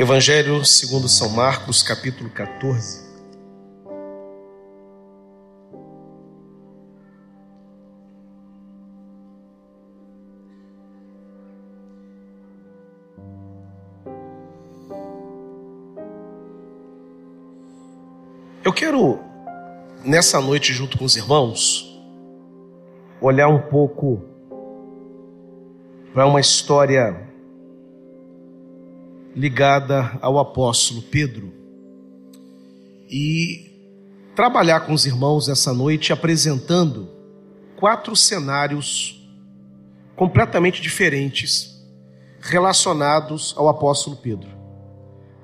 Evangelho segundo São Marcos, capítulo 14. Eu quero, nessa noite, junto com os irmãos, olhar um pouco para uma história ligada ao apóstolo Pedro e trabalhar com os irmãos essa noite apresentando quatro cenários completamente diferentes relacionados ao apóstolo Pedro.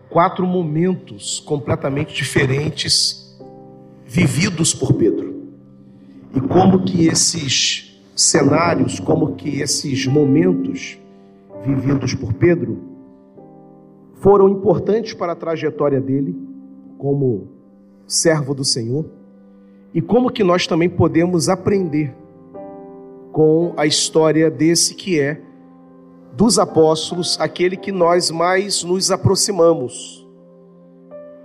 Quatro momentos completamente diferentes vividos por Pedro. E como que esses cenários, como que esses momentos vividos por Pedro foram importantes para a trajetória dele como servo do Senhor e como que nós também podemos aprender com a história desse que é dos apóstolos, aquele que nós mais nos aproximamos,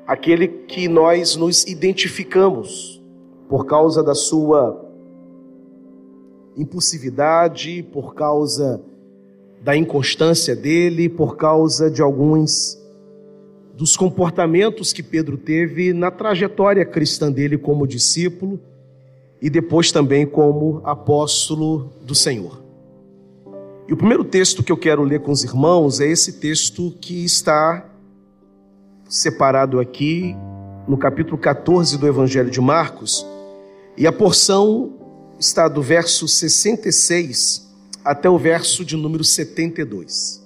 aquele que nós nos identificamos por causa da sua impulsividade, por causa da inconstância dele, por causa de alguns dos comportamentos que Pedro teve na trajetória cristã dele como discípulo e depois também como apóstolo do Senhor. E o primeiro texto que eu quero ler com os irmãos é esse texto que está separado aqui no capítulo 14 do Evangelho de Marcos, e a porção está do verso 66 até o verso de número 72.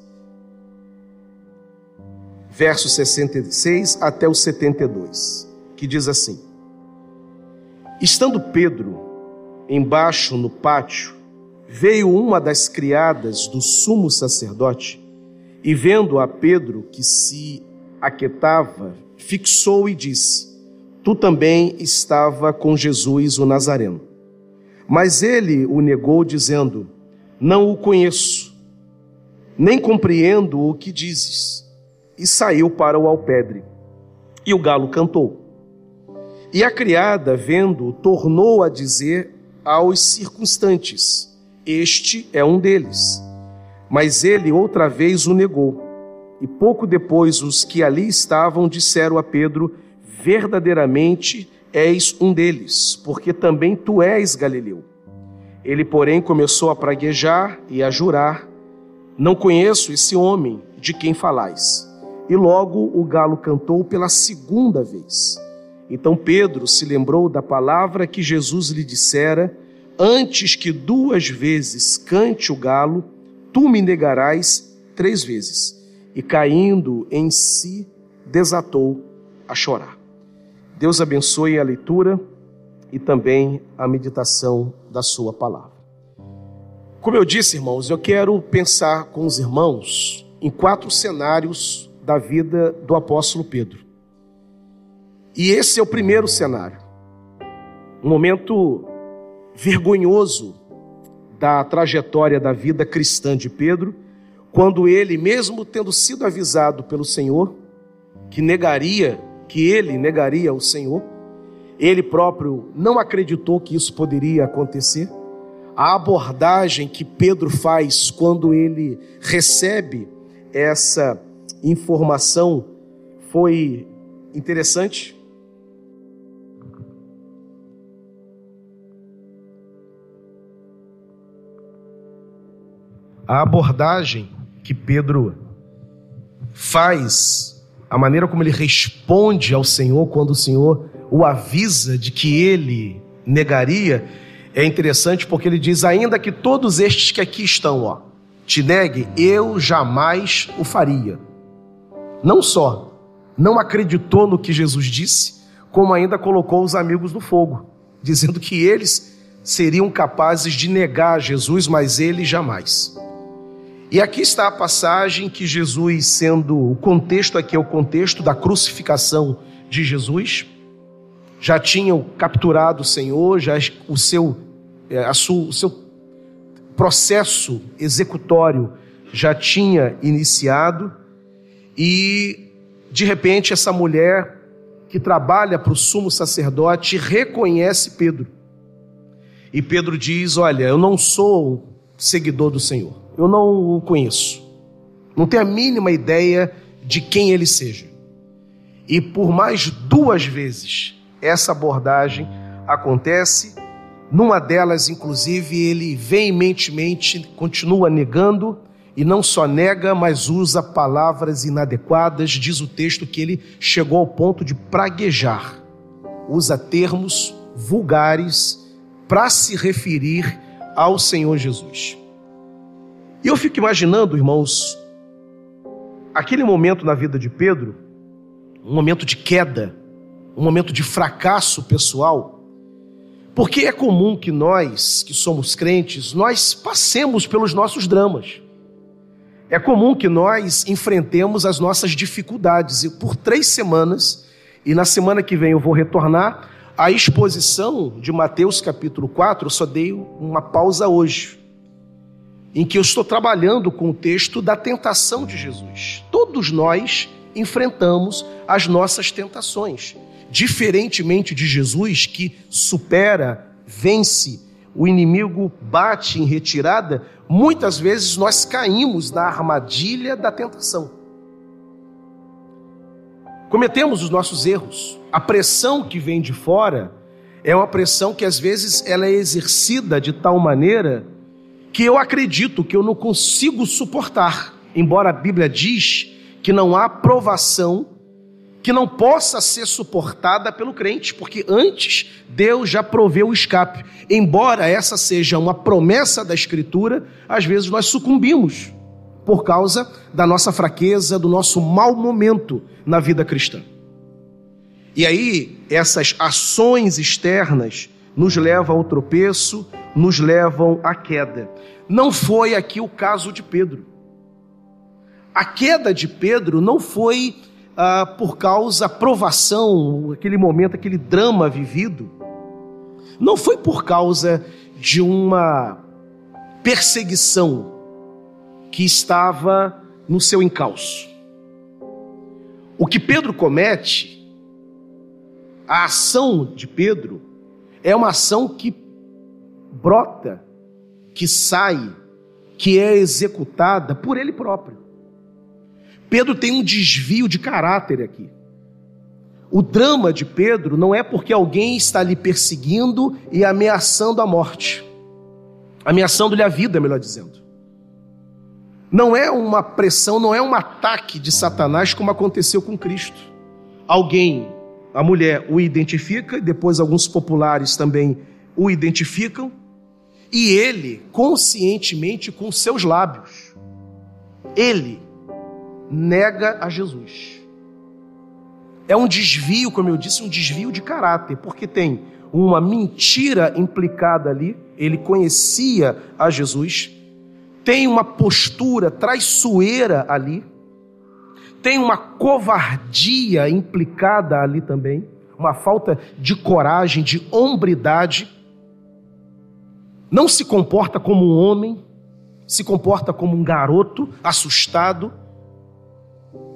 Verso 66 até o 72, que diz assim: Estando Pedro embaixo no pátio, veio uma das criadas do sumo sacerdote e, vendo a Pedro que se aquietava, fixou e disse: Tu também estava com Jesus o Nazareno. Mas ele o negou, dizendo: não o conheço, nem compreendo o que dizes. E saiu para o alpedre. E o galo cantou. E a criada, vendo, tornou a dizer aos circunstantes: Este é um deles. Mas ele outra vez o negou. E pouco depois os que ali estavam disseram a Pedro: Verdadeiramente és um deles, porque também tu és Galileu. Ele, porém, começou a praguejar e a jurar: Não conheço esse homem de quem falais. E logo o galo cantou pela segunda vez. Então Pedro se lembrou da palavra que Jesus lhe dissera: Antes que duas vezes cante o galo, tu me negarás três vezes. E caindo em si, desatou a chorar. Deus abençoe a leitura e também a meditação da Sua palavra. Como eu disse, irmãos, eu quero pensar com os irmãos em quatro cenários da vida do apóstolo Pedro. E esse é o primeiro cenário. Um momento vergonhoso da trajetória da vida cristã de Pedro, quando ele, mesmo tendo sido avisado pelo Senhor, que negaria, que ele negaria o Senhor, ele próprio não acreditou que isso poderia acontecer. A abordagem que Pedro faz quando ele recebe essa informação foi interessante. a abordagem que Pedro faz, a maneira como ele responde ao Senhor quando o Senhor o avisa de que ele negaria, é interessante porque ele diz: ainda que todos estes que aqui estão, ó, te neguem, eu jamais o faria. Não só não acreditou no que Jesus disse, como ainda colocou os amigos no fogo, dizendo que eles seriam capazes de negar Jesus, mas ele jamais. E aqui está a passagem que Jesus, sendo o contexto aqui é o contexto da crucificação de Jesus, já tinham capturado o Senhor, já o seu, é, a o seu processo executório já tinha iniciado, e de repente essa mulher que trabalha para o sumo sacerdote reconhece Pedro. E Pedro diz: Olha, eu não sou seguidor do Senhor eu não o conheço. Não tenho a mínima ideia de quem ele seja. E por mais duas vezes essa abordagem acontece, numa delas, inclusive, ele veementemente continua negando, e não só nega, mas usa palavras inadequadas, diz o texto que ele chegou ao ponto de praguejar, usa termos vulgares para se referir ao Senhor Jesus. E eu fico imaginando, irmãos, aquele momento na vida de Pedro, um momento de queda, um momento de fracasso pessoal, porque é comum que nós, que somos crentes, nós passemos pelos nossos dramas. É comum que nós enfrentemos as nossas dificuldades. E por três semanas, e na semana que vem eu vou retornar, a exposição de Mateus capítulo 4, eu só dei uma pausa hoje em que eu estou trabalhando com o texto da tentação de Jesus. Todos nós enfrentamos as nossas tentações. Diferentemente de Jesus, que supera, vence, o inimigo bate em retirada, muitas vezes nós caímos na armadilha da tentação. Cometemos os nossos erros. A pressão que vem de fora é uma pressão que às vezes ela é exercida de tal maneira que eu acredito que eu não consigo suportar, embora a Bíblia diz que não há provação que não possa ser suportada pelo crente, porque antes Deus já proveu o escape. Embora essa seja uma promessa da Escritura, às vezes nós sucumbimos por causa da nossa fraqueza, do nosso mau momento na vida cristã. E aí, essas ações externas nos levam ao tropeço, nos levam à queda. Não foi aqui o caso de Pedro. A queda de Pedro não foi ah, por causa da provação, aquele momento, aquele drama vivido. Não foi por causa de uma perseguição que estava no seu encalço. O que Pedro comete A ação de Pedro é uma ação que brota, que sai, que é executada por ele próprio. Pedro tem um desvio de caráter aqui. O drama de Pedro não é porque alguém está lhe perseguindo e ameaçando a morte, ameaçando-lhe a vida, melhor dizendo. Não é uma pressão, não é um ataque de Satanás como aconteceu com Cristo. Alguém, a mulher, o identifica, e depois alguns populares também o identificam, e ele, conscientemente, com seus lábios, ele nega a Jesus. É um desvio, como eu disse, um desvio de caráter, porque tem uma mentira implicada ali, ele conhecia a Jesus, tem uma postura traiçoeira ali, tem uma covardia implicada ali também, uma falta de coragem, de hombridade. Não se comporta como um homem, se comporta como um garoto assustado,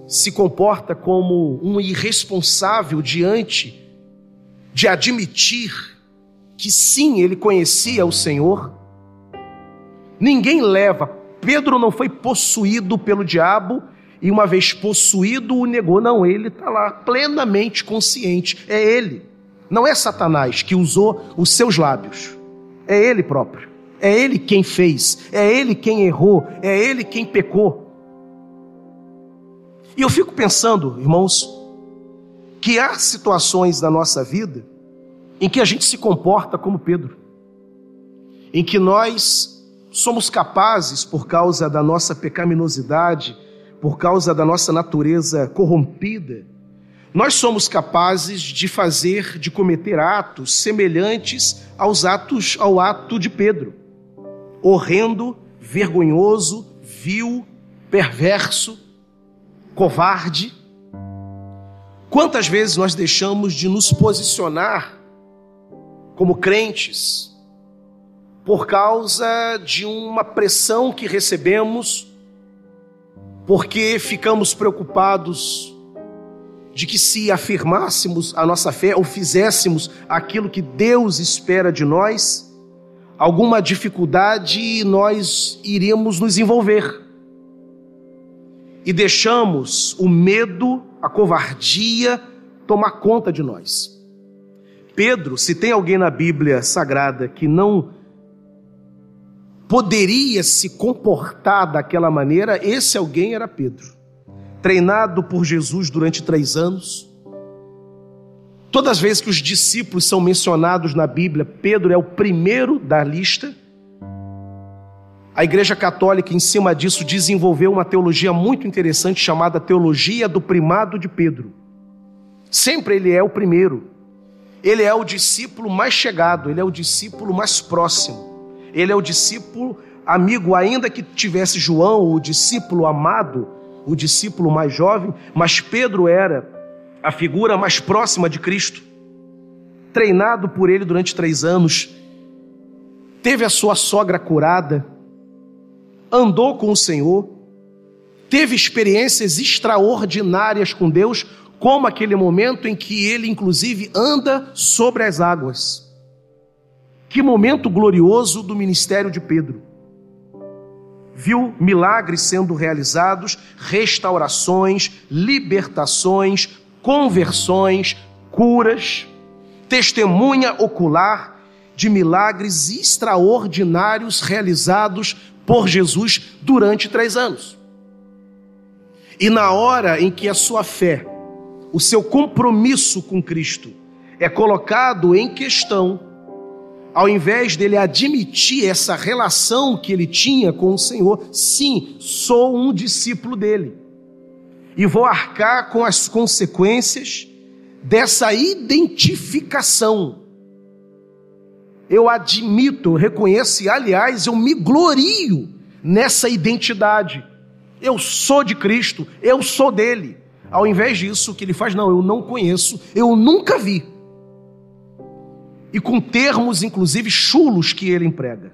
se comporta como um irresponsável diante de admitir que sim, ele conhecia o Senhor. Ninguém leva. Pedro não foi possuído pelo diabo e, uma vez possuído, o negou. Não, ele está lá plenamente consciente. É ele. Não é Satanás que usou os seus lábios. É ele próprio. É ele quem fez. É ele quem errou. É ele quem pecou. E eu fico pensando, irmãos, que há situações na nossa vida em que a gente se comporta como Pedro, em que nós somos capazes, por causa da nossa pecaminosidade, por causa da nossa natureza corrompida, nós somos capazes de fazer, de cometer atos semelhantes aos atos, ao ato de Pedro. Horrendo, vergonhoso, vil, perverso, covarde. Quantas vezes nós deixamos de nos posicionar como crentes por causa de uma pressão que recebemos, porque ficamos preocupados de que se afirmássemos a nossa fé ou fizéssemos aquilo que Deus espera de nós, alguma dificuldade nós iríamos nos envolver e deixamos o medo, a covardia tomar conta de nós. Pedro, se tem alguém na Bíblia Sagrada que não poderia se comportar daquela maneira, esse alguém era Pedro. Treinado por Jesus durante três anos. Todas as vezes que os discípulos são mencionados na Bíblia, Pedro é o primeiro da lista. A Igreja Católica, em cima disso, desenvolveu uma teologia muito interessante chamada Teologia do Primado de Pedro. Sempre ele é o primeiro. Ele é o discípulo mais chegado, ele é o discípulo mais próximo. Ele é o discípulo amigo, ainda que tivesse João, o discípulo amado, o discípulo mais jovem, mas Pedro era a figura mais próxima de Cristo. Treinado por ele durante três anos, teve a sua sogra curada andou com o Senhor, teve experiências extraordinárias com Deus, como aquele momento em que ele, inclusive, anda sobre as águas. Que momento glorioso do ministério de Pedro. Viu milagres sendo realizados, restaurações, libertações, conversões, curas, testemunha ocular de milagres extraordinários realizados por Jesus durante três anos. E na hora em que a sua fé, o seu compromisso com Cristo é colocado em questão, ao invés dele admitir essa relação que ele tinha com o Senhor, sim, sou um discípulo dele. E vou arcar com as consequências dessa identificação eu admito, reconheço e, aliás, eu me glorio nessa identidade. Eu sou de Cristo, eu sou dele. Ao invés disso, o que ele faz, não, eu não conheço, eu nunca vi. E com termos, inclusive, chulos que ele emprega.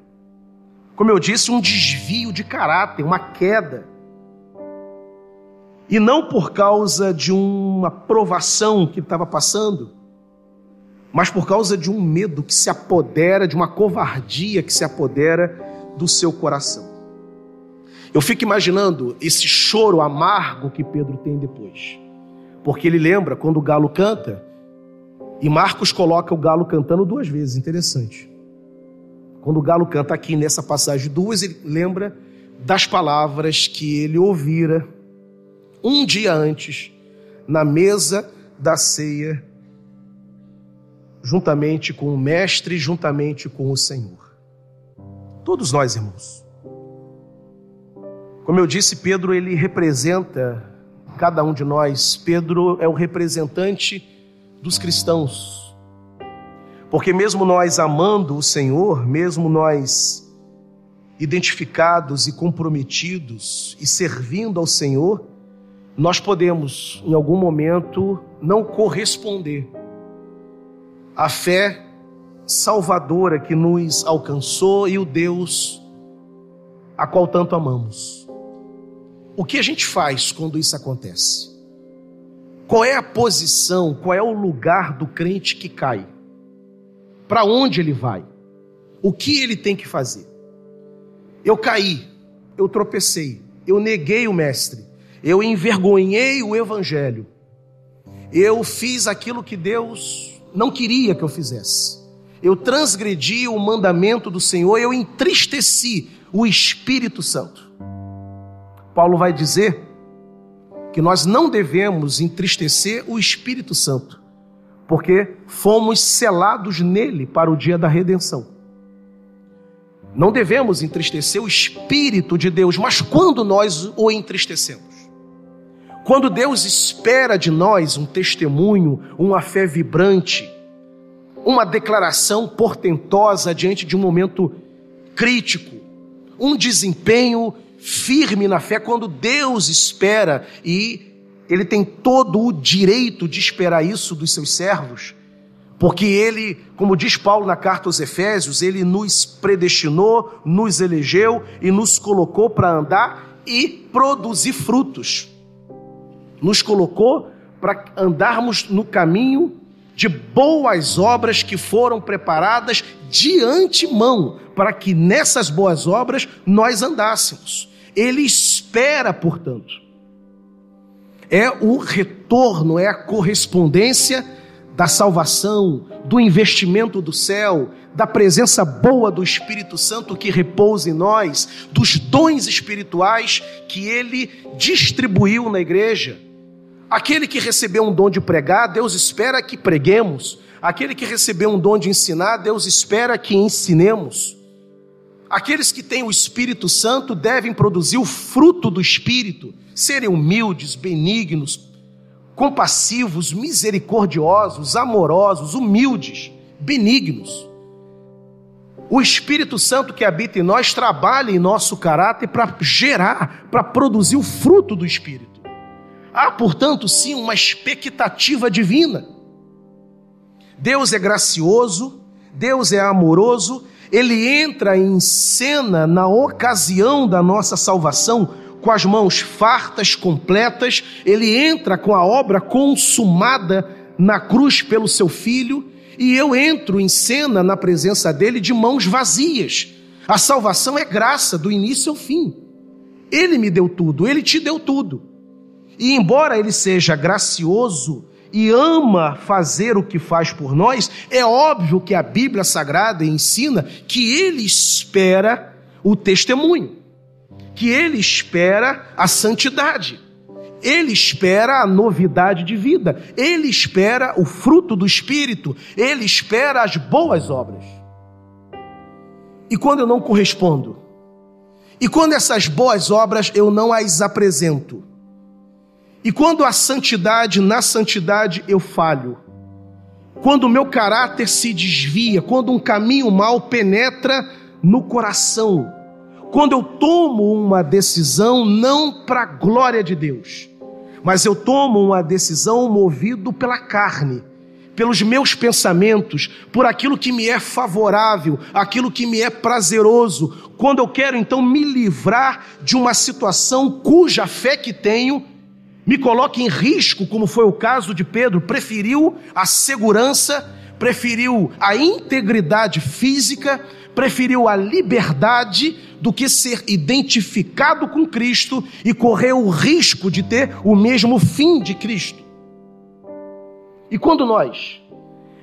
Como eu disse, um desvio de caráter, uma queda. E não por causa de uma provação que estava passando, mas por causa de um medo que se apodera, de uma covardia que se apodera do seu coração. Eu fico imaginando esse choro amargo que Pedro tem depois. Porque ele lembra quando o galo canta, e Marcos coloca o galo cantando duas vezes, interessante. Quando o galo canta aqui nessa passagem duas, ele lembra das palavras que ele ouvira um dia antes, na mesa da ceia, juntamente com o Mestre, juntamente com o Senhor. Todos nós, irmãos. Como eu disse, Pedro, ele representa cada um de nós. Pedro é o representante dos cristãos. Porque mesmo nós amando o Senhor, mesmo nós identificados e comprometidos e servindo ao Senhor, nós podemos, em algum momento, não corresponder à fé salvadora que nos alcançou e o Deus a qual tanto amamos. O que a gente faz quando isso acontece? Qual é a posição, qual é o lugar do crente que cai? Para onde ele vai? O que ele tem que fazer? Eu caí, eu tropecei, eu neguei o Mestre, eu envergonhei o Evangelho, eu fiz aquilo que Deus não queria que eu fizesse, eu transgredi o mandamento do Senhor, eu entristeci o Espírito Santo. Paulo vai dizer que nós não devemos entristecer o Espírito Santo, porque fomos selados nele para o dia da redenção. Não devemos entristecer o Espírito de Deus, mas quando nós o entristecemos? Quando Deus espera de nós um testemunho, uma fé vibrante, uma declaração portentosa diante de um momento crítico, um desempenho firme na fé, quando Deus espera e Ele tem todo o direito de esperar isso dos seus servos, porque ele, como diz Paulo na carta aos Efésios, ele nos predestinou, nos elegeu e nos colocou para andar e produzir frutos. Nos colocou para andarmos no caminho de boas obras que foram preparadas de antemão, para que nessas boas obras nós andássemos. Ele espera, portanto. É o retorno, é a correspondência da salvação, do investimento do céu, da presença boa do Espírito Santo que repousa em nós, dos dons espirituais que ele distribuiu na igreja. Aquele que recebeu um dom de pregar, Deus espera que preguemos. Aquele que recebeu um dom de ensinar, Deus espera que ensinemos. Aqueles que têm o Espírito Santo devem produzir o fruto do Espírito, serem humildes, benignos, compassivos, misericordiosos, amorosos, humildes, benignos. O Espírito Santo que habita em nós trabalha em nosso caráter para gerar, para produzir o fruto do Espírito. Há, portanto, sim, uma expectativa divina. Deus é gracioso, Deus é amoroso, ele entra em cena na ocasião da nossa salvação com as mãos fartas, completas, ele entra com a obra consumada na cruz pelo seu filho, e eu entro em cena na presença dele de mãos vazias. A salvação é graça do início ao fim. Ele me deu tudo, ele te deu tudo. E embora ele seja gracioso e ama fazer o que faz por nós, é óbvio que a Bíblia Sagrada ensina que ele espera o testemunho que ele espera a santidade. Ele espera a novidade de vida, ele espera o fruto do Espírito, ele espera as boas obras. E quando eu não correspondo? E quando essas boas obras eu não as apresento? E quando a santidade, na santidade eu falho? Quando o meu caráter se desvia, quando um caminho mal penetra no coração, quando eu tomo uma decisão não para a glória de Deus, mas eu tomo uma decisão movido pela carne, pelos meus pensamentos, por aquilo que me é favorável, aquilo que me é prazeroso, quando eu quero então me livrar de uma situação cuja fé que tenho me coloca em risco, como foi o caso de Pedro, preferiu a segurança preferiu a integridade física, preferiu a liberdade do que ser identificado com Cristo e correr o risco de ter o mesmo fim de Cristo. E quando nós,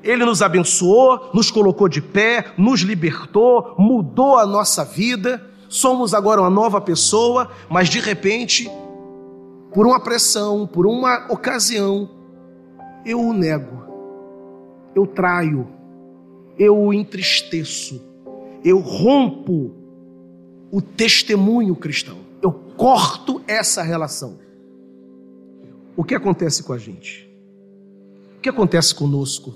Ele nos abençoou, nos colocou de pé, nos libertou, mudou a nossa vida, somos agora uma nova pessoa, mas de repente, por uma pressão, por uma ocasião, eu o nego, eu traio, eu o entristeço, eu rompo o testemunho cristão, eu corto essa relação. O que acontece com a gente? O que acontece conosco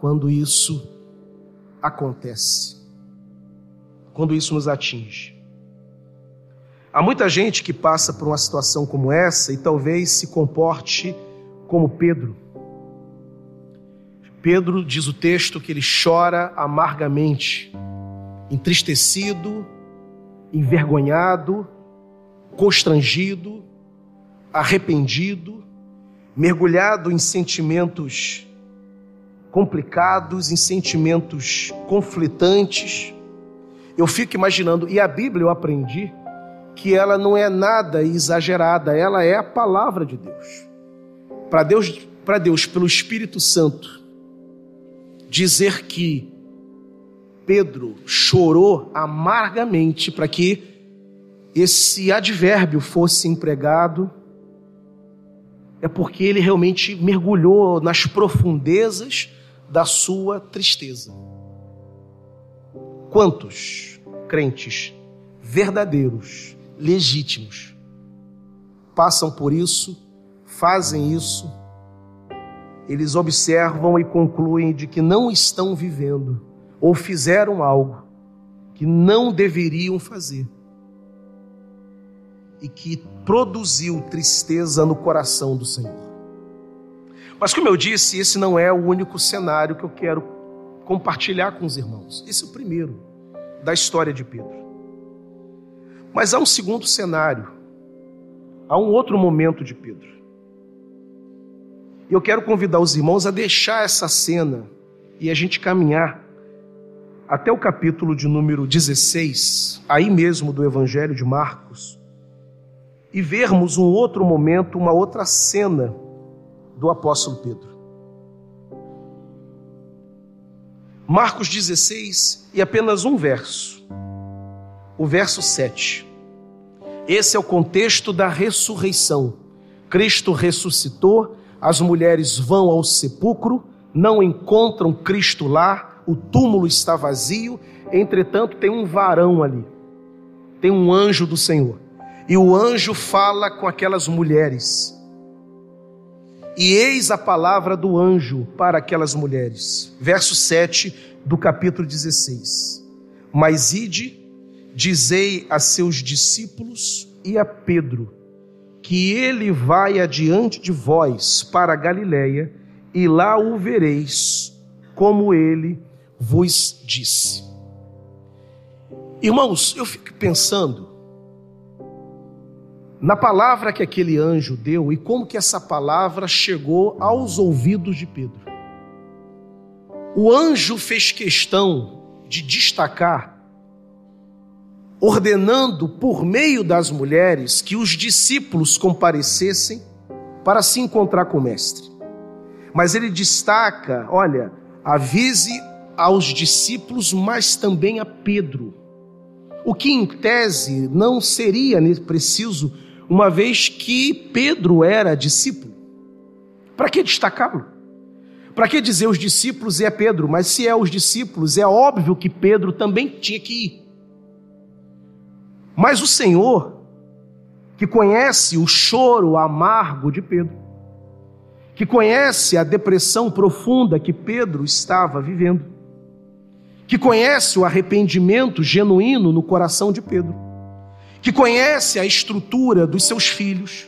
quando isso acontece? Quando isso nos atinge? Há muita gente que passa por uma situação como essa e talvez se comporte como Pedro Pedro diz o texto que ele chora amargamente, entristecido, envergonhado, constrangido, arrependido, mergulhado em sentimentos complicados, em sentimentos conflitantes. Eu fico imaginando, e a Bíblia eu aprendi que ela não é nada exagerada, ela é a palavra de Deus. Para Deus, para Deus, pelo Espírito Santo, dizer que Pedro chorou amargamente para que esse advérbio fosse empregado, é porque ele realmente mergulhou nas profundezas da sua tristeza. Quantos crentes verdadeiros, legítimos, passam por isso, fazem isso eles observam e concluem de que não estão vivendo ou fizeram algo que não deveriam fazer e que produziu tristeza no coração do Senhor. Mas, como eu disse, esse não é o único cenário que eu quero compartilhar com os irmãos. Esse é o primeiro da história de Pedro. Mas há um segundo cenário, há um outro momento de Pedro. E eu quero convidar os irmãos a deixar essa cena e a gente caminhar até o capítulo de número 16, aí mesmo do Evangelho de Marcos, e vermos um outro momento, uma outra cena do apóstolo Pedro. Marcos 16 e apenas um verso, o verso 7. Esse é o contexto da ressurreição. Cristo ressuscitou as mulheres vão ao sepulcro, não encontram Cristo lá, o túmulo está vazio, entretanto tem um varão ali, tem um anjo do Senhor. E o anjo fala com aquelas mulheres. E eis a palavra do anjo para aquelas mulheres. Verso 7 do capítulo 16. Mas ide, dizei a seus discípulos e a Pedro que ele vai adiante de vós para a Galiléia, e lá o vereis, como ele vos disse. Irmãos, eu fico pensando na palavra que aquele anjo deu e como que essa palavra chegou aos ouvidos de Pedro. O anjo fez questão de destacar ordenando por meio das mulheres que os discípulos comparecessem para se encontrar com o Mestre. Mas ele destaca: olha, avise aos discípulos, mas também a Pedro. O que em tese não seria preciso, uma vez que Pedro era discípulo. Para que destacá-lo? Para que dizer os discípulos e é Pedro? Mas se é os discípulos, é óbvio que Pedro também tinha que ir. Mas o Senhor, que conhece o choro amargo de Pedro, que conhece a depressão profunda que Pedro estava vivendo, que conhece o arrependimento genuíno no coração de Pedro, que conhece a estrutura dos seus filhos.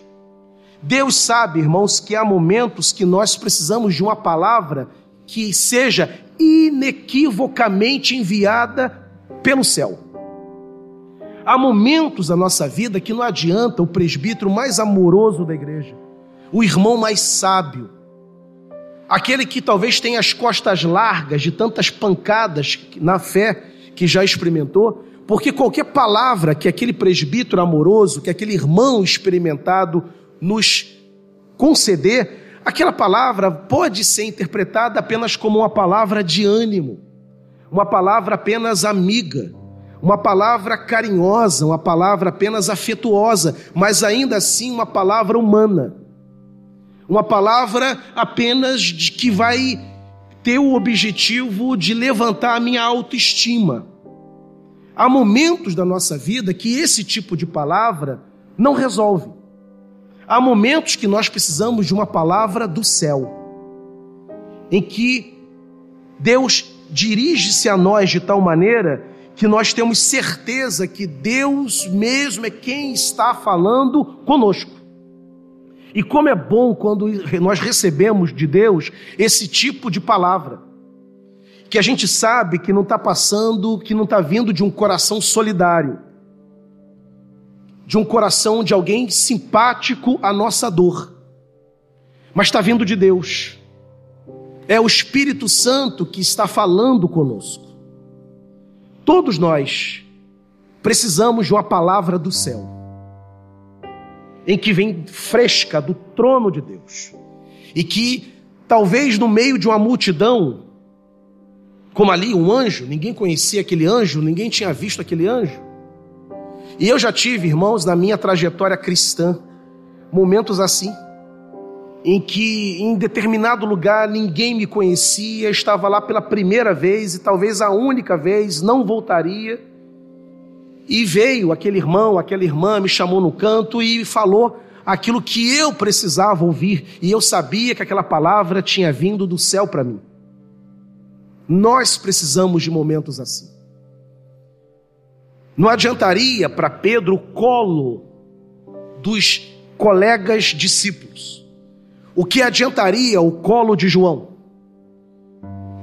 Deus sabe, irmãos, que há momentos que nós precisamos de uma palavra que seja inequivocamente enviada pelo céu. Há momentos da nossa vida que não adianta o presbítero mais amoroso da igreja, o irmão mais sábio, aquele que talvez tenha as costas largas de tantas pancadas na fé que já experimentou, porque qualquer palavra que aquele presbítero amoroso, que aquele irmão experimentado nos conceder, aquela palavra pode ser interpretada apenas como uma palavra de ânimo, uma palavra apenas amiga, uma palavra carinhosa, uma palavra apenas afetuosa, mas ainda assim uma palavra humana uma palavra apenas de que vai ter o objetivo de levantar a minha autoestima. Há momentos da nossa vida que esse tipo de palavra não resolve. Há momentos que nós precisamos de uma palavra do céu, em que Deus dirige-se a nós de tal maneira que nós temos certeza que Deus mesmo é quem está falando conosco. E como é bom quando nós recebemos de Deus esse tipo de palavra, que a gente sabe que não está passando, que não está vindo de um coração solidário, de um coração de alguém simpático à nossa dor, mas está vindo de Deus. É o Espírito Santo que está falando conosco. Todos nós precisamos de uma palavra do céu em que vem fresca do trono de Deus. E que talvez no meio de uma multidão, como ali um anjo, ninguém conhecia aquele anjo, ninguém tinha visto aquele anjo. E eu já tive, irmãos, na minha trajetória cristã, momentos assim, em que em determinado lugar ninguém me conhecia, estava lá pela primeira vez e talvez a única vez, não voltaria e veio aquele irmão, aquela irmã, me chamou no canto e falou aquilo que eu precisava ouvir, e eu sabia que aquela palavra tinha vindo do céu para mim. Nós precisamos de momentos assim. Não adiantaria para Pedro o colo dos colegas discípulos. O que adiantaria o colo de João?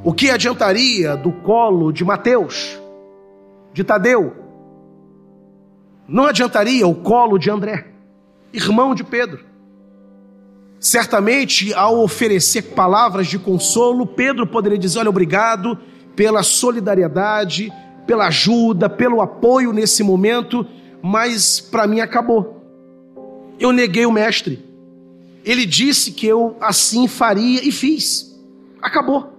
O que adiantaria do colo de Mateus, de Tadeu, não adiantaria o colo de André, irmão de Pedro. Certamente, ao oferecer palavras de consolo, Pedro poderia dizer: Olha, obrigado pela solidariedade, pela ajuda, pelo apoio nesse momento, mas para mim acabou. Eu neguei o mestre. Ele disse que eu assim faria e fiz. Acabou.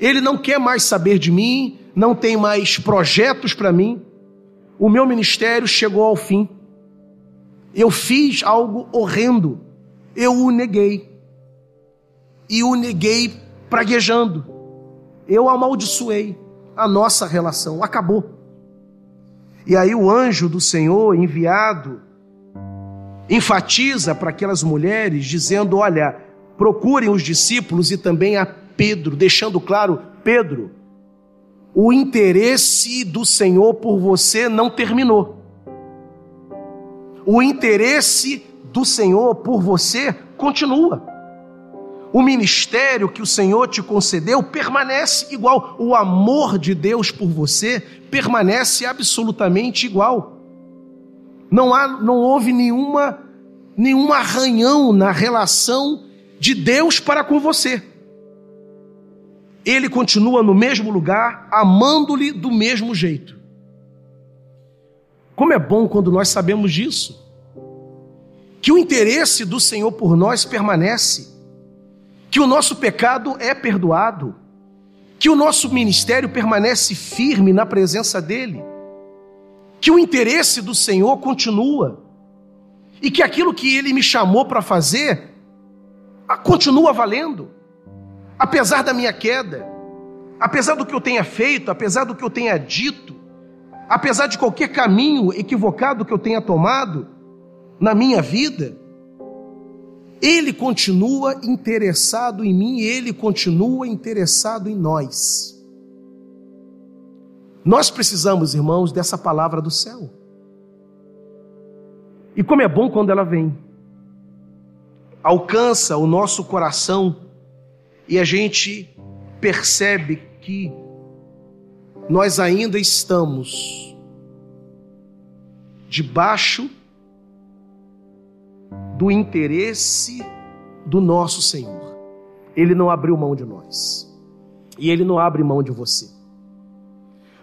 Ele não quer mais saber de mim, não tem mais projetos para mim o meu ministério chegou ao fim. Eu fiz algo horrendo. Eu o neguei. E o neguei praguejando. Eu amaldiçoei a nossa relação. Acabou. E aí o anjo do Senhor enviado enfatiza para aquelas mulheres, dizendo: Olha, procurem os discípulos e também a Pedro, deixando claro: Pedro, o interesse do Senhor por você não terminou. O interesse do Senhor por você continua. O ministério que o Senhor te concedeu permanece igual. O amor de Deus por você permanece absolutamente igual. Não, há, não houve nenhuma, nenhum arranhão na relação de Deus para com você ele continua no mesmo lugar, amando-lhe do mesmo jeito. Como é bom quando nós sabemos disso. Que o interesse do Senhor por nós permanece, que o nosso pecado é perdoado, que o nosso ministério permanece firme na presença dEle, que o interesse do Senhor continua, e que aquilo que Ele me chamou para fazer continua valendo apesar da minha queda, apesar do que eu tenha feito, apesar do que eu tenha dito, apesar de qualquer caminho equivocado que eu tenha tomado na minha vida, Ele continua interessado em mim, Ele continua interessado em nós. Nós precisamos, irmãos, dessa palavra do céu. E como é bom quando ela vem, alcança o nosso coração e a gente percebe que nós ainda estamos debaixo do interesse do nosso Senhor. ele não abriu mão de nós. E ele não abre mão de você.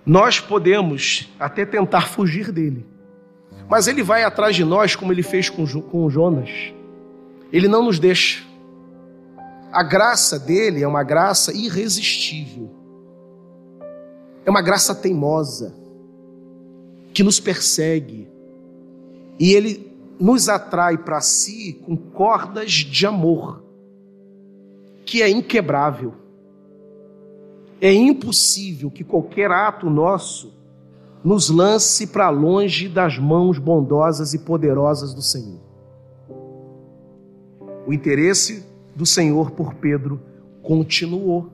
Nós podemos até tentar fugir dele, mas ele vai atrás de nós, como ele fez com, com Jonas. Ele não nos deixa. A graça dele é uma graça irresistível. É uma graça teimosa que nos persegue. E ele nos atrai para si com cordas de amor, que é inquebrável. É impossível que qualquer ato nosso nos lance para longe das mãos bondosas e poderosas do Senhor. O interesse do Senhor por Pedro continuou.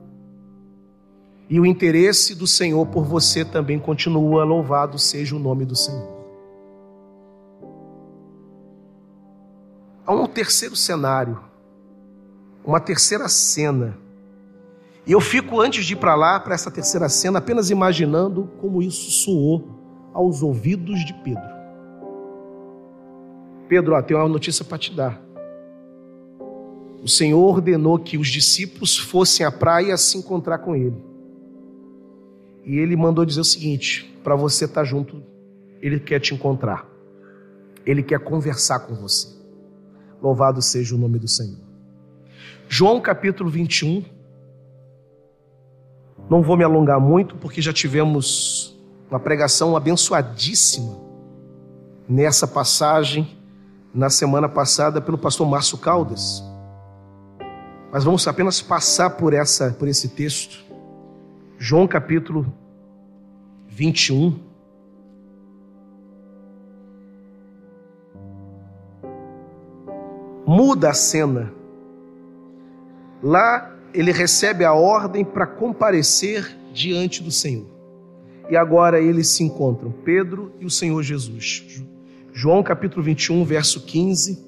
E o interesse do Senhor por você também continua. Louvado seja o nome do Senhor. Há um terceiro cenário, uma terceira cena e eu fico, antes de ir para lá, para essa terceira cena, apenas imaginando como isso soou aos ouvidos de Pedro. Pedro, ó, tem uma notícia para te dar. O Senhor ordenou que os discípulos fossem à praia se encontrar com ele. E ele mandou dizer o seguinte: para você estar tá junto, ele quer te encontrar. Ele quer conversar com você. Louvado seja o nome do Senhor. João capítulo 21 não vou me alongar muito, porque já tivemos uma pregação abençoadíssima nessa passagem, na semana passada, pelo pastor Márcio Caldas. Mas vamos apenas passar por, essa, por esse texto. João capítulo 21. Muda a cena. Lá ele recebe a ordem para comparecer diante do Senhor. E agora eles se encontram, Pedro e o Senhor Jesus. João capítulo 21, verso 15,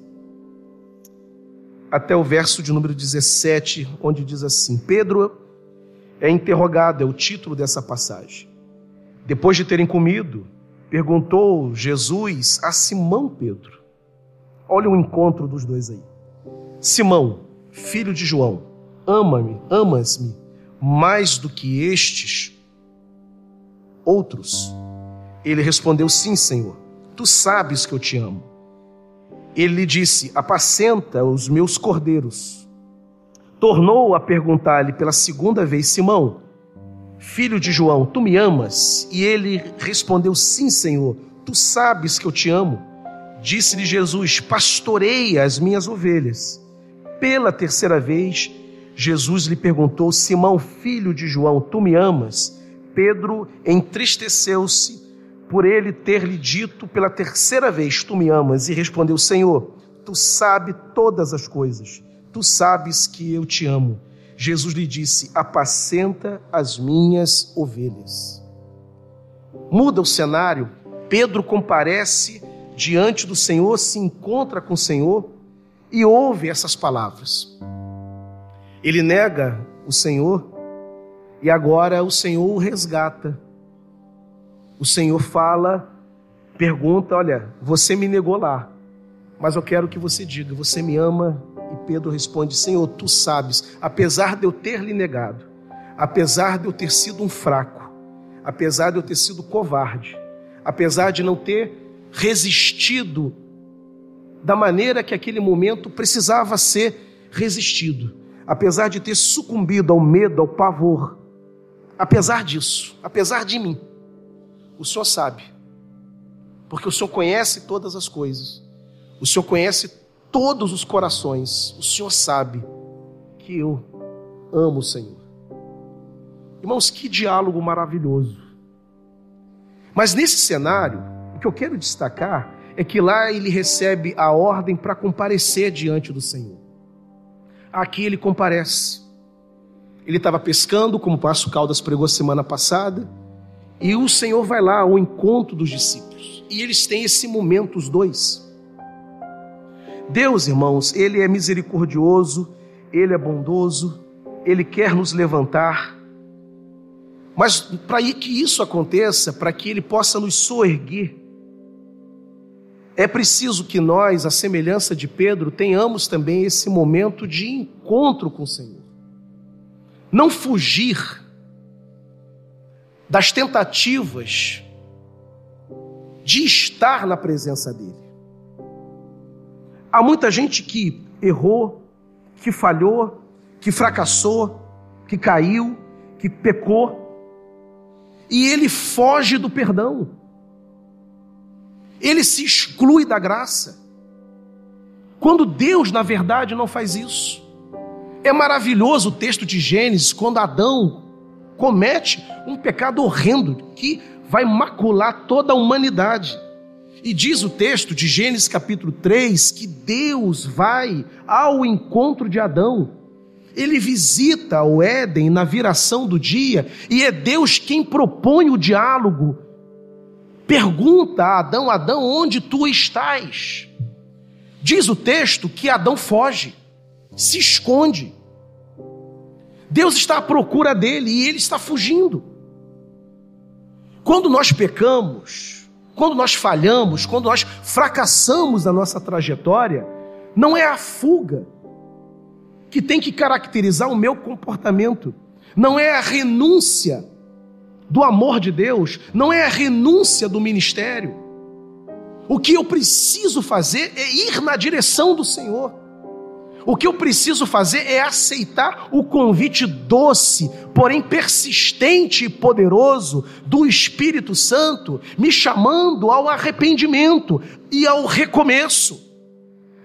até o verso de número 17, onde diz assim: Pedro é interrogado, é o título dessa passagem. Depois de terem comido, perguntou Jesus a Simão Pedro. Olha o encontro dos dois aí. Simão, filho de João, ama-me, amas-me mais do que estes outros? Ele respondeu: Sim, Senhor, tu sabes que eu te amo. Ele lhe disse: Apacenta os meus cordeiros. Tornou a perguntar-lhe pela segunda vez: Simão, filho de João, tu me amas? E ele respondeu: Sim, Senhor, tu sabes que eu te amo. Disse-lhe Jesus: Pastoreia as minhas ovelhas. Pela terceira vez, Jesus lhe perguntou: Simão, filho de João, tu me amas? Pedro entristeceu-se por ele ter lhe dito pela terceira vez: Tu me amas? E respondeu: Senhor, tu sabes todas as coisas, tu sabes que eu te amo. Jesus lhe disse: Apacenta as minhas ovelhas. Muda o cenário, Pedro comparece diante do Senhor, se encontra com o Senhor e ouve essas palavras. Ele nega o Senhor e agora o Senhor o resgata. O Senhor fala, pergunta: Olha, você me negou lá, mas eu quero que você diga: Você me ama? E Pedro responde: Senhor, tu sabes, apesar de eu ter lhe negado, apesar de eu ter sido um fraco, apesar de eu ter sido covarde, apesar de não ter resistido da maneira que aquele momento precisava ser resistido apesar de ter sucumbido ao medo, ao pavor, apesar disso, apesar de mim, o Senhor sabe, porque o Senhor conhece todas as coisas, o Senhor conhece todos os corações, o Senhor sabe que eu amo o Senhor. Irmãos, que diálogo maravilhoso. Mas nesse cenário, o que eu quero destacar é que lá ele recebe a ordem para comparecer diante do Senhor aqui ele comparece. Ele estava pescando, como o Passo Caldas pregou semana passada, e o Senhor vai lá ao encontro dos discípulos. E eles têm esse momento, os dois. Deus, irmãos, Ele é misericordioso, Ele é bondoso, Ele quer nos levantar. Mas para que isso aconteça, para que Ele possa nos soerguer, é preciso que nós, a semelhança de Pedro, tenhamos também esse momento de encontro com o Senhor. não fugir das tentativas de estar na presença dele. Há muita gente que errou, que falhou, que fracassou, que caiu, que pecou, e ele foge do perdão. Ele se exclui da graça. Quando Deus, na verdade, não faz isso. É maravilhoso o texto de Gênesis, quando Adão comete um pecado horrendo que vai macular toda a humanidade. E diz o texto de Gênesis capítulo 3 que Deus vai ao encontro de Adão. Ele visita o Éden na viração do dia e é Deus quem propõe o diálogo. Pergunta a Adão: Adão, onde tu estás? Diz o texto que Adão foge, se esconde. Deus está à procura dele e ele está fugindo. Quando nós pecamos, quando nós falhamos, quando nós fracassamos na nossa trajetória, não é a fuga que tem que caracterizar o meu comportamento, não é a renúncia do amor de Deus, não é a renúncia do ministério. O que eu preciso fazer é ir na direção do Senhor. O que eu preciso fazer é aceitar o convite doce, porém persistente e poderoso do Espírito Santo, me chamando ao arrependimento e ao recomeço.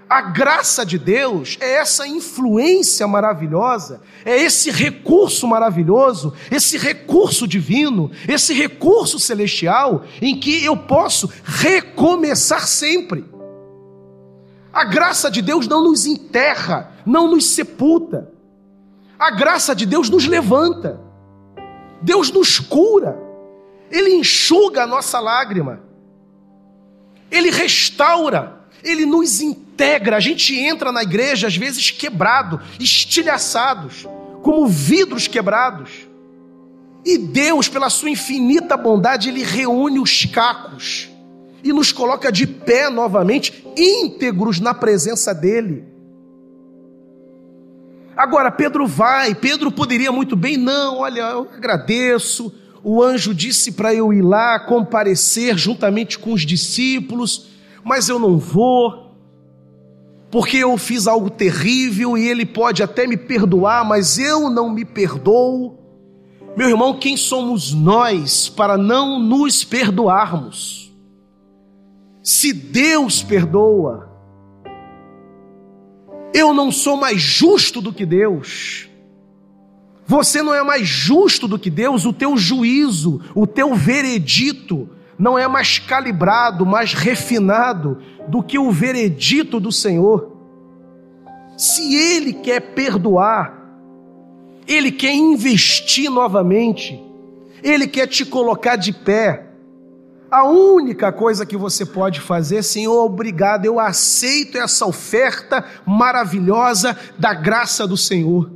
A graça de Deus é essa influência maravilhosa, é esse recurso maravilhoso, esse recurso divino, esse recurso celestial em que eu posso recomeçar sempre. A graça de Deus não nos enterra, não nos sepulta. A graça de Deus nos levanta. Deus nos cura. Ele enxuga a nossa lágrima. Ele restaura. Ele nos integra. A gente entra na igreja, às vezes, quebrado, estilhaçados, como vidros quebrados. E Deus, pela sua infinita bondade, Ele reúne os cacos e nos coloca de pé novamente, íntegros na presença dEle. Agora, Pedro vai, Pedro poderia muito bem, não, olha, eu agradeço, o anjo disse para eu ir lá comparecer juntamente com os discípulos, mas eu não vou, porque eu fiz algo terrível e ele pode até me perdoar, mas eu não me perdoo. Meu irmão, quem somos nós para não nos perdoarmos? Se Deus perdoa, eu não sou mais justo do que Deus. Você não é mais justo do que Deus, o teu juízo, o teu veredito não é mais calibrado, mais refinado do que o veredito do Senhor. Se Ele quer perdoar, Ele quer investir novamente, Ele quer te colocar de pé, a única coisa que você pode fazer, Senhor, obrigado, eu aceito essa oferta maravilhosa da graça do Senhor.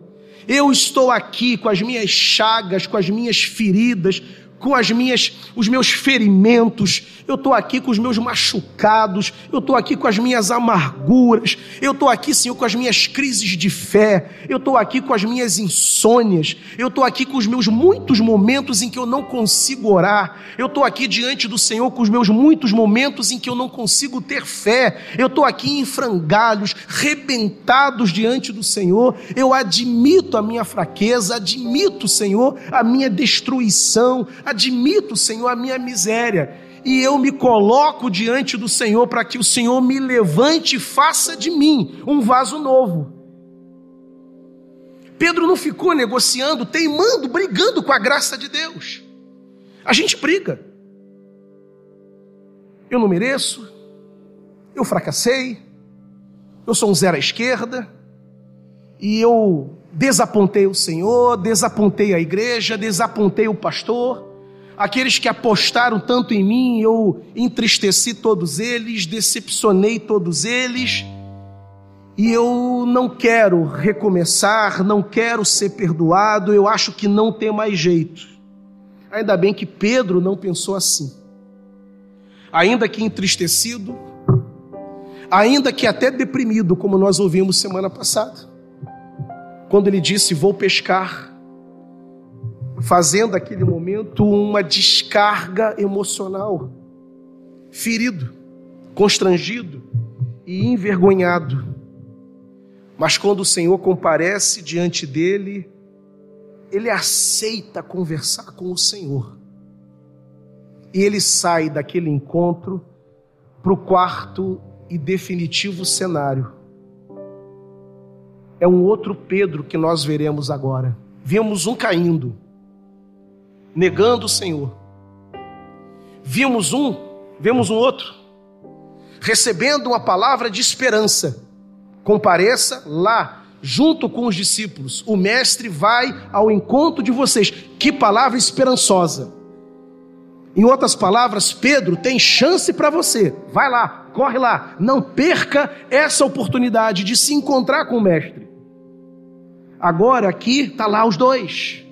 Eu estou aqui com as minhas chagas, com as minhas feridas, com as minhas, os meus ferimentos, eu estou aqui com os meus machucados, eu estou aqui com as minhas amarguras, eu estou aqui, Senhor, com as minhas crises de fé, eu estou aqui com as minhas insônias, eu estou aqui com os meus muitos momentos em que eu não consigo orar, eu estou aqui diante do Senhor com os meus muitos momentos em que eu não consigo ter fé, eu estou aqui em frangalhos, rebentados diante do Senhor, eu admito a minha fraqueza, admito, Senhor, a minha destruição, admito, Senhor, a minha miséria, e eu me coloco diante do Senhor para que o Senhor me levante e faça de mim um vaso novo. Pedro não ficou negociando, teimando, brigando com a graça de Deus. A gente briga. Eu não mereço, eu fracassei, eu sou um zero à esquerda, e eu desapontei o Senhor, desapontei a igreja, desapontei o pastor aqueles que apostaram tanto em mim, eu entristeci todos eles, decepcionei todos eles, e eu não quero recomeçar, não quero ser perdoado, eu acho que não tem mais jeito. Ainda bem que Pedro não pensou assim. Ainda que entristecido, ainda que até deprimido, como nós ouvimos semana passada, quando ele disse: Vou pescar fazendo aquele momento uma descarga emocional, ferido, constrangido e envergonhado. Mas quando o Senhor comparece diante dele, ele aceita conversar com o Senhor. E ele sai daquele encontro para o quarto e definitivo cenário. É um outro Pedro que nós veremos agora. Vimos um caindo, negando o Senhor. Vimos um, vemos um outro, recebendo uma palavra de esperança. Compareça lá, junto com os discípulos. O Mestre vai ao encontro de vocês. Que palavra esperançosa! Em outras palavras, Pedro tem chance para você. Vai lá, corre lá. Não perca essa oportunidade de se encontrar com o Mestre. Agora aqui está lá os dois.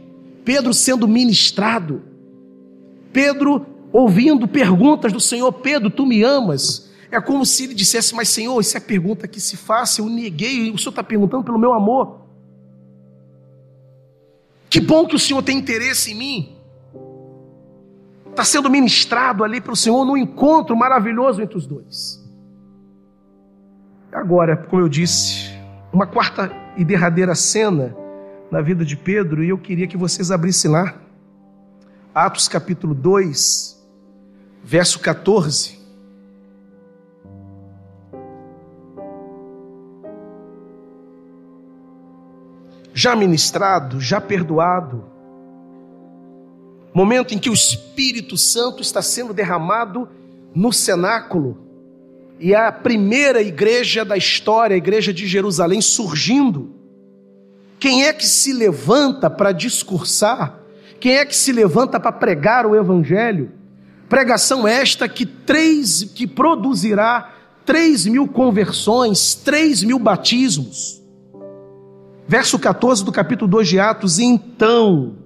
Pedro sendo ministrado. Pedro ouvindo perguntas do Senhor. Pedro, tu me amas? É como se ele dissesse, mas Senhor, isso é pergunta que se faça, eu neguei, o Senhor está perguntando pelo meu amor. Que bom que o Senhor tem interesse em mim está sendo ministrado ali para o Senhor num encontro maravilhoso entre os dois. Agora, como eu disse, uma quarta e derradeira cena na vida de Pedro, e eu queria que vocês abrissem lá. Atos capítulo 2, verso 14. Já ministrado, já perdoado, momento em que o Espírito Santo está sendo derramado no cenáculo, e a primeira igreja da história, a igreja de Jerusalém, surgindo. Quem é que se levanta para discursar? Quem é que se levanta para pregar o Evangelho? Pregação esta que, três, que produzirá três mil conversões, três mil batismos. Verso 14 do capítulo 2 de Atos: Então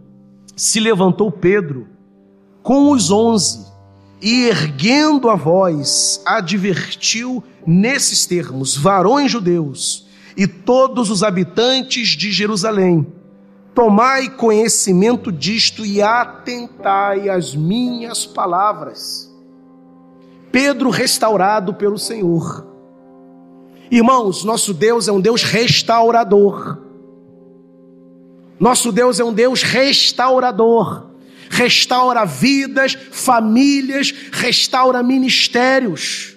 se levantou Pedro com os onze e, erguendo a voz, advertiu nesses termos: varões judeus e todos os habitantes de Jerusalém, tomai conhecimento disto e atentai às minhas palavras. Pedro restaurado pelo Senhor. Irmãos, nosso Deus é um Deus restaurador. Nosso Deus é um Deus restaurador. Restaura vidas, famílias, restaura ministérios.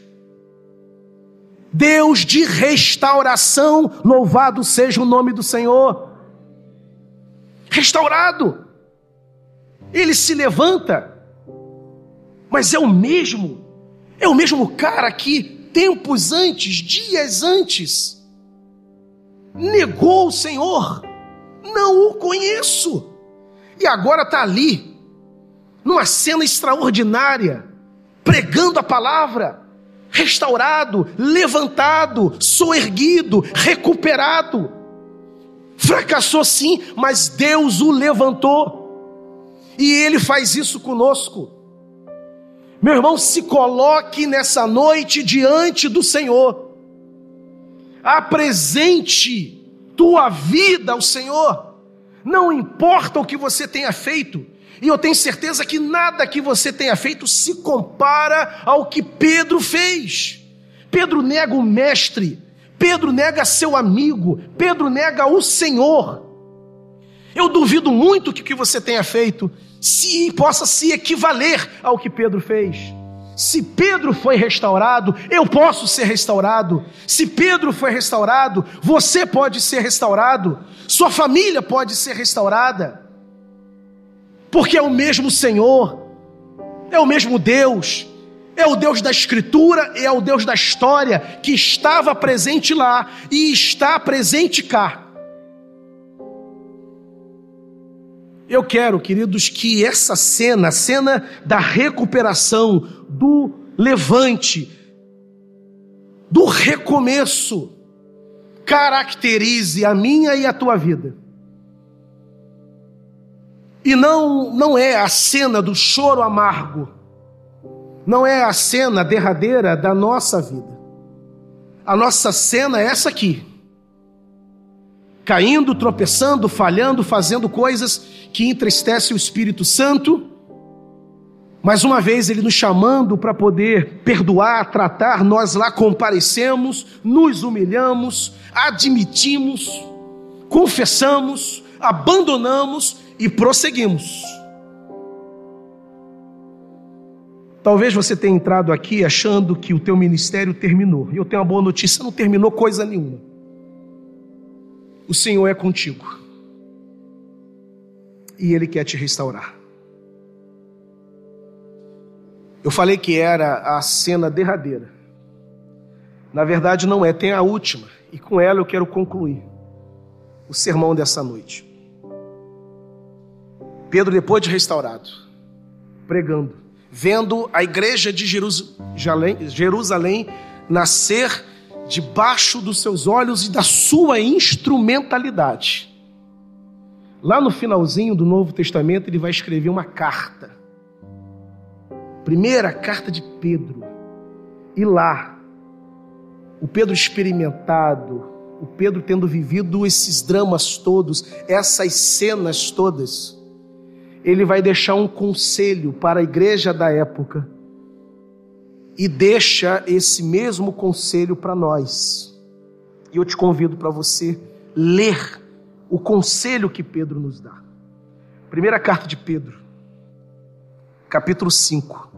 Deus de restauração, louvado seja o nome do Senhor. Restaurado. Ele se levanta, mas é o mesmo, é o mesmo cara que tempos antes, dias antes, negou o Senhor não o conheço. E agora está ali, numa cena extraordinária, pregando a palavra, restaurado, levantado, soerguido, recuperado. Fracassou sim, mas Deus o levantou. E Ele faz isso conosco. Meu irmão, se coloque nessa noite diante do Senhor. Apresente tua vida ao Senhor. Não importa o que você tenha feito, e eu tenho certeza que nada que você tenha feito se compara ao que Pedro fez. Pedro nega o mestre, Pedro nega seu amigo, Pedro nega o Senhor. Eu duvido muito que o que você tenha feito se possa se equivaler ao que Pedro fez. Se Pedro foi restaurado, eu posso ser restaurado. Se Pedro foi restaurado, você pode ser restaurado. Sua família pode ser restaurada. Porque é o mesmo Senhor, é o mesmo Deus, é o Deus da Escritura e é o Deus da história que estava presente lá e está presente cá. Eu quero, queridos, que essa cena, a cena da recuperação, do levante, do recomeço, caracterize a minha e a tua vida. E não, não é a cena do choro amargo, não é a cena derradeira da nossa vida. A nossa cena é essa aqui. caindo, tropeçando, falhando, fazendo coisas que entristecem o Espírito Santo. Mais uma vez ele nos chamando para poder perdoar, tratar, nós lá comparecemos, nos humilhamos, admitimos, confessamos, abandonamos e prosseguimos. Talvez você tenha entrado aqui achando que o teu ministério terminou. Eu tenho uma boa notícia, não terminou coisa nenhuma. O Senhor é contigo. E Ele quer te restaurar. Eu falei que era a cena derradeira. Na verdade, não é, tem a última. E com ela eu quero concluir o sermão dessa noite. Pedro, depois de restaurado, pregando, vendo a igreja de Jerusalém, Jerusalém nascer debaixo dos seus olhos e da sua instrumentalidade. Lá no finalzinho do Novo Testamento, ele vai escrever uma carta. Primeira carta de Pedro. E lá, o Pedro experimentado, o Pedro tendo vivido esses dramas todos, essas cenas todas, ele vai deixar um conselho para a igreja da época e deixa esse mesmo conselho para nós. E eu te convido para você ler o conselho que Pedro nos dá. Primeira carta de Pedro, capítulo 5.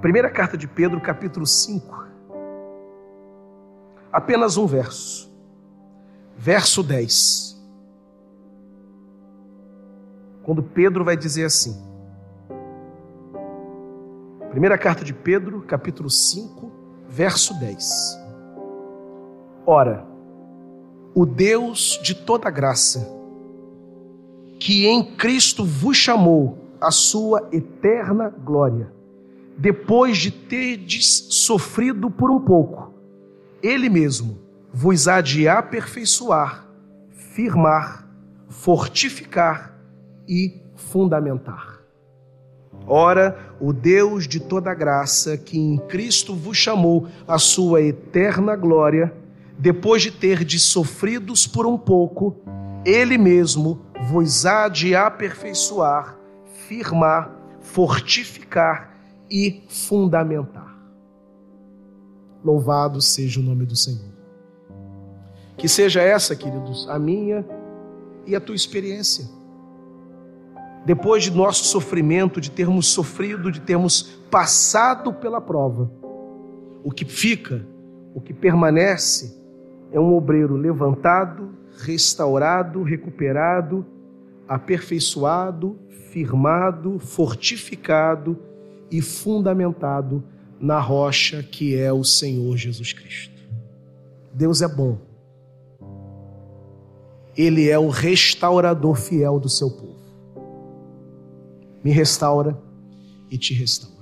Primeira carta de Pedro, capítulo 5. Apenas um verso. Verso 10. Quando Pedro vai dizer assim. Primeira carta de Pedro, capítulo 5, verso 10. Ora, o Deus de toda graça, que em Cristo vos chamou a sua eterna glória, depois de terdes sofrido por um pouco, Ele mesmo vos há de aperfeiçoar, firmar, fortificar e fundamentar. Ora, o Deus de toda graça, que em Cristo vos chamou à sua eterna glória, depois de terdes sofridos por um pouco, Ele mesmo vos há de aperfeiçoar, firmar, fortificar e fundamentar. Louvado seja o nome do Senhor. Que seja essa, queridos, a minha e a tua experiência. Depois de nosso sofrimento, de termos sofrido, de termos passado pela prova, o que fica, o que permanece, é um obreiro levantado, restaurado, recuperado, aperfeiçoado, firmado, fortificado e fundamentado na rocha que é o Senhor Jesus Cristo. Deus é bom. Ele é o restaurador fiel do seu povo. Me restaura e te restaura.